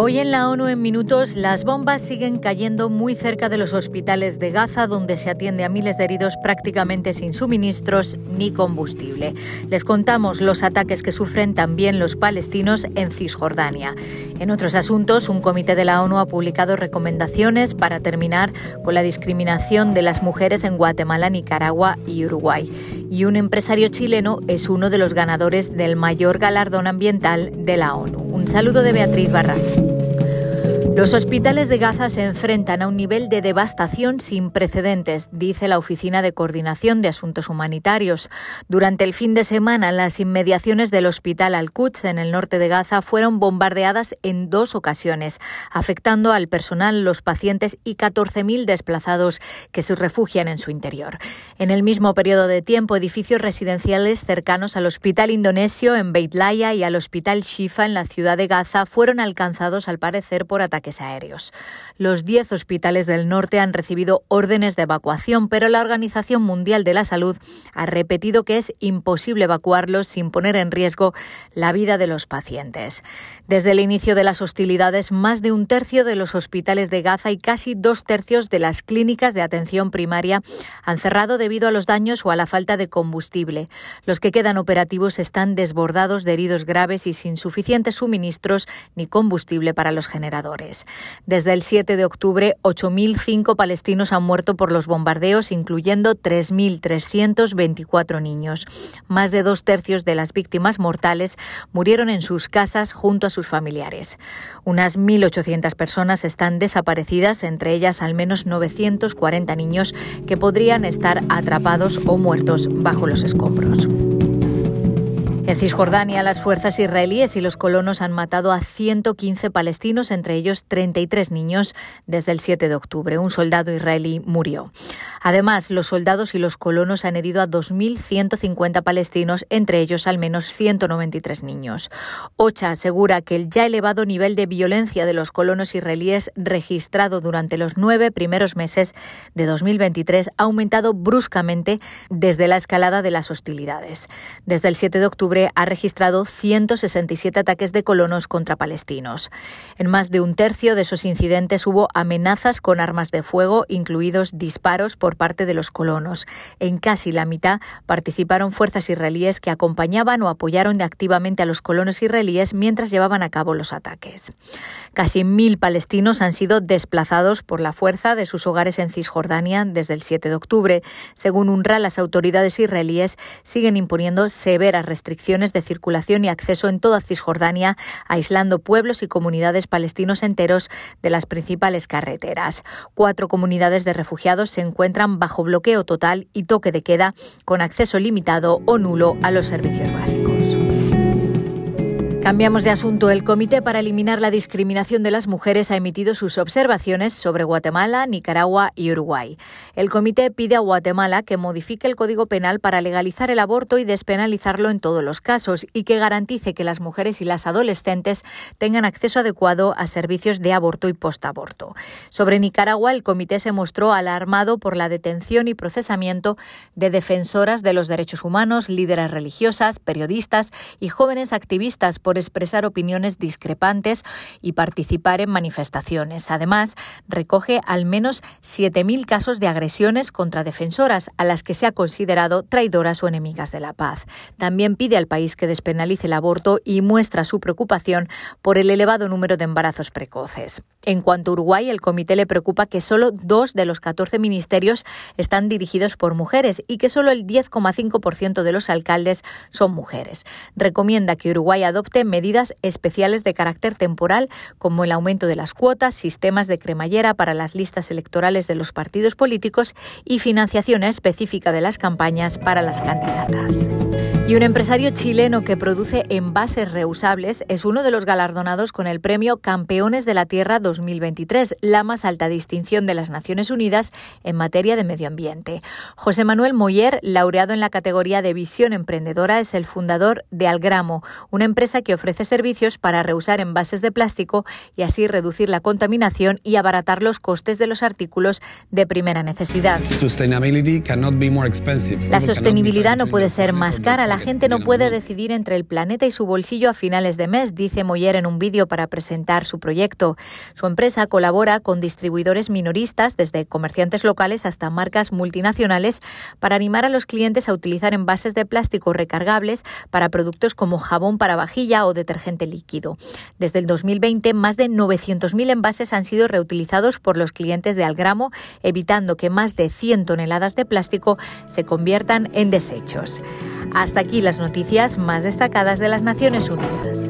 Hoy en la ONU en minutos las bombas siguen cayendo muy cerca de los hospitales de Gaza donde se atiende a miles de heridos prácticamente sin suministros ni combustible. Les contamos los ataques que sufren también los palestinos en Cisjordania. En otros asuntos, un comité de la ONU ha publicado recomendaciones para terminar con la discriminación de las mujeres en Guatemala, Nicaragua y Uruguay. Y un empresario chileno es uno de los ganadores del mayor galardón ambiental de la ONU. Un saludo de Beatriz Barra. Los hospitales de Gaza se enfrentan a un nivel de devastación sin precedentes, dice la Oficina de Coordinación de Asuntos Humanitarios. Durante el fin de semana, las inmediaciones del Hospital Al-Quds en el norte de Gaza fueron bombardeadas en dos ocasiones, afectando al personal, los pacientes y 14.000 desplazados que se refugian en su interior. En el mismo periodo de tiempo, edificios residenciales cercanos al Hospital Indonesio en Beit Laya y al Hospital Shifa en la ciudad de Gaza fueron alcanzados al parecer por ataques aéreos. Los 10 hospitales del norte han recibido órdenes de evacuación, pero la Organización Mundial de la Salud ha repetido que es imposible evacuarlos sin poner en riesgo la vida de los pacientes. Desde el inicio de las hostilidades, más de un tercio de los hospitales de Gaza y casi dos tercios de las clínicas de atención primaria han cerrado debido a los daños o a la falta de combustible. Los que quedan operativos están desbordados de heridos graves y sin suficientes suministros ni combustible para los generadores. Desde el 7 de octubre, 8.005 palestinos han muerto por los bombardeos, incluyendo 3.324 niños. Más de dos tercios de las víctimas mortales murieron en sus casas junto a sus familiares. Unas 1.800 personas están desaparecidas, entre ellas al menos 940 niños que podrían estar atrapados o muertos bajo los escombros. En Cisjordania, las fuerzas israelíes y los colonos han matado a 115 palestinos, entre ellos 33 niños, desde el 7 de octubre. Un soldado israelí murió. Además, los soldados y los colonos han herido a 2.150 palestinos, entre ellos al menos 193 niños. OCHA asegura que el ya elevado nivel de violencia de los colonos israelíes registrado durante los nueve primeros meses de 2023 ha aumentado bruscamente desde la escalada de las hostilidades. Desde el 7 de octubre, ha registrado 167 ataques de colonos contra palestinos. En más de un tercio de esos incidentes hubo amenazas con armas de fuego, incluidos disparos por parte de los colonos. En casi la mitad participaron fuerzas israelíes que acompañaban o apoyaron activamente a los colonos israelíes mientras llevaban a cabo los ataques. Casi mil palestinos han sido desplazados por la fuerza de sus hogares en Cisjordania desde el 7 de octubre. Según UNRWA, las autoridades israelíes siguen imponiendo severas restricciones de circulación y acceso en toda Cisjordania, aislando pueblos y comunidades palestinos enteros de las principales carreteras. Cuatro comunidades de refugiados se encuentran bajo bloqueo total y toque de queda, con acceso limitado o nulo a los servicios básicos. Cambiamos de asunto. El Comité para Eliminar la Discriminación de las Mujeres ha emitido sus observaciones sobre Guatemala, Nicaragua y Uruguay. El comité pide a Guatemala que modifique el Código Penal para legalizar el aborto y despenalizarlo en todos los casos y que garantice que las mujeres y las adolescentes tengan acceso adecuado a servicios de aborto y postaborto. Sobre Nicaragua, el comité se mostró alarmado por la detención y procesamiento de defensoras de los derechos humanos, líderes religiosas, periodistas y jóvenes activistas por expresar opiniones discrepantes y participar en manifestaciones. Además, recoge al menos 7.000 casos de agresiones contra defensoras a las que se ha considerado traidoras o enemigas de la paz. También pide al país que despenalice el aborto y muestra su preocupación por el elevado número de embarazos precoces. En cuanto a Uruguay, el comité le preocupa que solo dos de los 14 ministerios están dirigidos por mujeres y que solo el 10,5% de los alcaldes son mujeres. Recomienda que Uruguay adopte medidas especiales de carácter temporal, como el aumento de las cuotas, sistemas de cremallera para las listas electorales de los partidos políticos y financiación específica de las campañas para las candidatas. Y un empresario chileno que produce envases reusables es uno de los galardonados con el premio Campeones de la Tierra 2023, la más alta distinción de las Naciones Unidas en materia de medio ambiente. José Manuel Moyer, laureado en la categoría de visión emprendedora, es el fundador de Algramo, una empresa que que ofrece servicios para reusar envases de plástico y así reducir la contaminación y abaratar los costes de los artículos de primera necesidad. La sostenibilidad no puede ser más cara. La gente no puede decidir entre el planeta y su bolsillo a finales de mes, dice Moyer en un vídeo para presentar su proyecto. Su empresa colabora con distribuidores minoristas, desde comerciantes locales hasta marcas multinacionales, para animar a los clientes a utilizar envases de plástico recargables para productos como jabón para vajilla o detergente líquido. Desde el 2020, más de 900.000 envases han sido reutilizados por los clientes de Algramo, evitando que más de 100 toneladas de plástico se conviertan en desechos. Hasta aquí las noticias más destacadas de las Naciones Unidas.